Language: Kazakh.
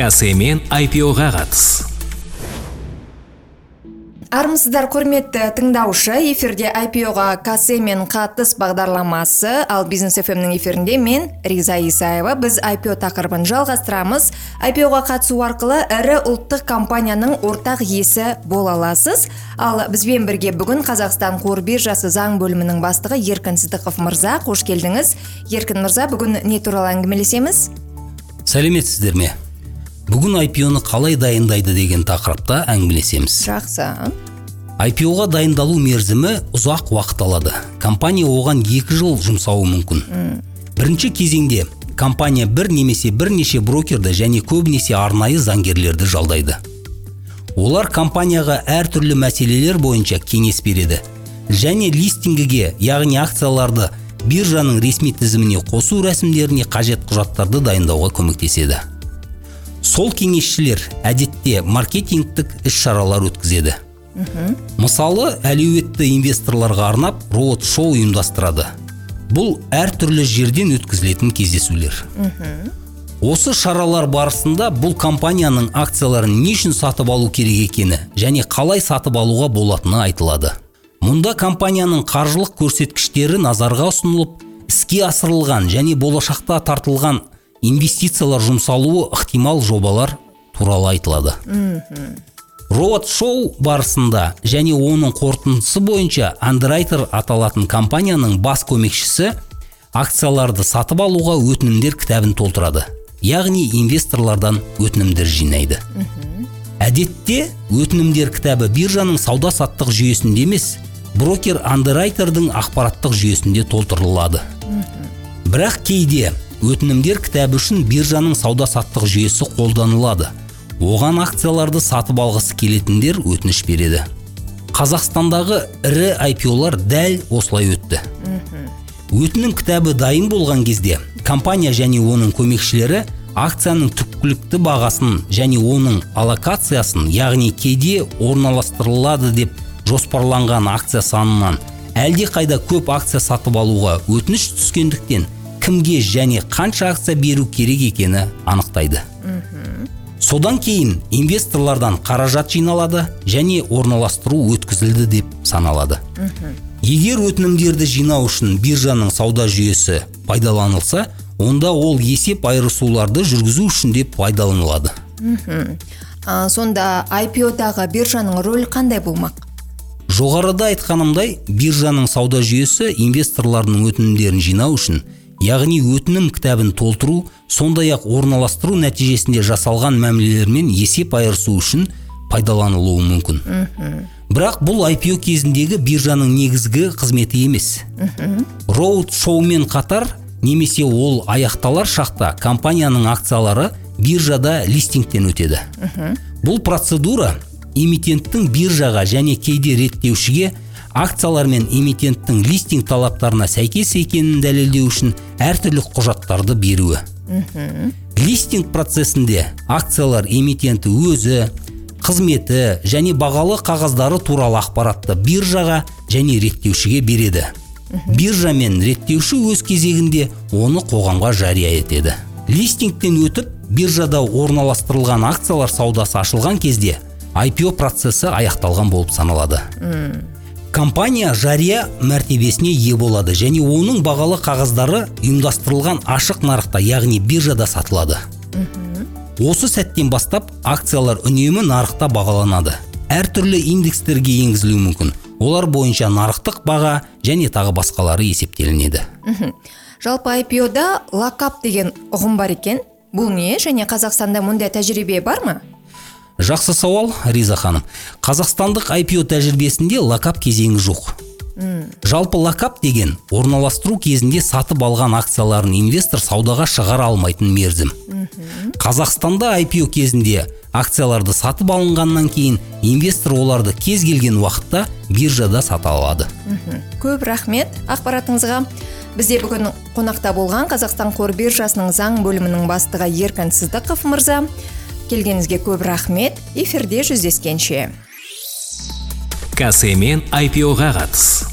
касемен IPO-ға қатыс армысыздар құрметті тыңдаушы эфирде IPO-ға касемен қатыс бағдарламасы ал бизнес фмнің эфирінде мен риза исаева біз IPO тақырыбын жалғастырамыз. IPO-ға қатысу арқылы ірі ұлттық компанияның ортақ иесі бола аласыз. Ал бізбен бірге бүгін қазақстан қор биржасы заң бөлімінің бастығы еркін сыдықов мырза. Қош келдіңіз. Еркін мырза бүгін не туралы әңгімелесеміз? Сәлеметсіздер ме? Бүгін IPO-ны қалай дайындайды деген тақырыпта әңгімелесеміз. Жақсы. IPO-ға дайындалу мерзімі ұзақ уақыт алады. Компания оған екі жыл жұмсауы мүмкін. Бірінші кезеңде компания бір немесе бірнеше брокерді және көбінесе арнайы заңгерлерді жалдайды. Олар компанияға әртүрлі мәселелер бойынша кеңес береді және листингіге яғни акцияларды биржаның ресми тізіміне қосу рәсімдеріне қажет құжаттарды дайындауға көмектеседі. Сол кеңесшілер әдетте маркетингтік іс шаралар өткізеді мысалы әлеуетті инвесторларға арнап роуд шоу ұйымдастырады. Бұл әртүрлі жерден өткізілетін кездесулер. Осы шаралар барысында бұл компанияның акцияларын не үшін сатып алу керек екені және қалай сатып алуға болатыны айтылады. Мұнда компанияның қаржылық көрсеткіштері назарға ұсынылып іске асырылған және болашақта тартылған инвестициялар жұмсалуы ықтимал жобалар туралы айтылады. Роуд шоу барысында және оның қорытындысы бойынша андеррайтер аталатын компанияның бас көмекшісі акцияларды сатып алуға өтінімдер кітабын толтырады. Яғни инвесторлардан өтінімдер жинайды. Әдетте өтінімдер кітабы биржаның сауда саттық жүйесінде емес брокер андеррайтердің ақпараттық жүйесінде толтырылады. Бірақ кейде өтінімдер кітабы үшін биржаның сауда саттық жүйесі қолданылады. Оған акцияларды сатып алғысы келетіндер өтініш береді. Қазақстандағы ірі IPO-лар дәл осылай өтті. Өтінім кітабы дайын болған кезде компания және оның көмекшілері акцияның түпкілікті бағасын және оның аллокациясын яғни кейде орналастырылады деп жоспарланған акция санынан әлде қайда көп акция сатып алуға өтініш түскендіктен кімге және қанша акция беру керек екені анықтайды. Содан кейін инвесторлардан қаражат жиналады және орналастыру өткізілді деп саналады. Егер өтінімдерді жинау үшін биржаның сауда жүйесі пайдаланылса онда ол есеп айырысуларды жүргізу үшін де пайдаланылады. А, сонда IPO-дағы биржаның рөлі қандай болмақ? Жоғарыда айтқанымдай биржаның сауда жүйесі инвесторлардың өтінімдерін жинау үшін яғни өтінім кітабын толтыру сондай ақ орналастыру нәтижесінде жасалған мәмілелермен есеп айырысу үшін пайдаланылуы мүмкін. Бірақ бұл IPO кезіндегі биржаның негізгі қызметі емес. Роуд шоумен қатар немесе ол аяқталар шақта компанияның акциялары биржада листингтен өтеді. Бұл процедура эмитенттің биржаға және кейде реттеушіге акциялар мен эмитенттің листинг талаптарына сәйкес екенін дәлелдеу үшін әртүрлі құжаттарды беруі. Листинг процесінде акциялар эмитенті өзі қызметі және бағалы қағаздары туралы ақпаратты биржаға және реттеушіге береді. Биржа мен реттеуші өз кезегінде оны қоғамға жария етеді. Листингтен өтіп биржада орналастырылған акциялар саудасы ашылған кезде IPO процесі аяқталған болып саналады. Компания жария мәртебесіне ие болады және оның бағалы қағаздары ұйымдастырылған ашық нарықта яғни биржада сатылады. Осы сәттен бастап акциялар үнемі нарықта бағаланады. Әртүрлі индекстерге енгізілуі мүмкін. Олар бойынша нарықтық баға және тағы басқалары есептелінеді. Жалпы IPO-да лакап деген ұғым бар екен. Бұл не? Және қазақстанда мұндай тәжірибе бар ма? Жақсы сауал риза ханым. Қазақстандық IPO тәжірибесінде лакап кезеңі жоқ. Жалпы лакап деген орналастыру кезінде сатып алған акцияларын инвестор саудаға шығара алмайтын мерзім. Қазақстанда IPO кезінде акцияларды сатып алынғаннан кейін инвестор оларды кез келген уақытта биржада сата алады. Көп рахмет ақпаратыңызға. Бізде бүгін қонақта болған қазақстан қор биржасының заң бөлімінің бастығы еркін сыздықов мырза. Келгеніңізге көп рахмет. Эфирде жүздескенше. Касемен IPO-ға қатыс.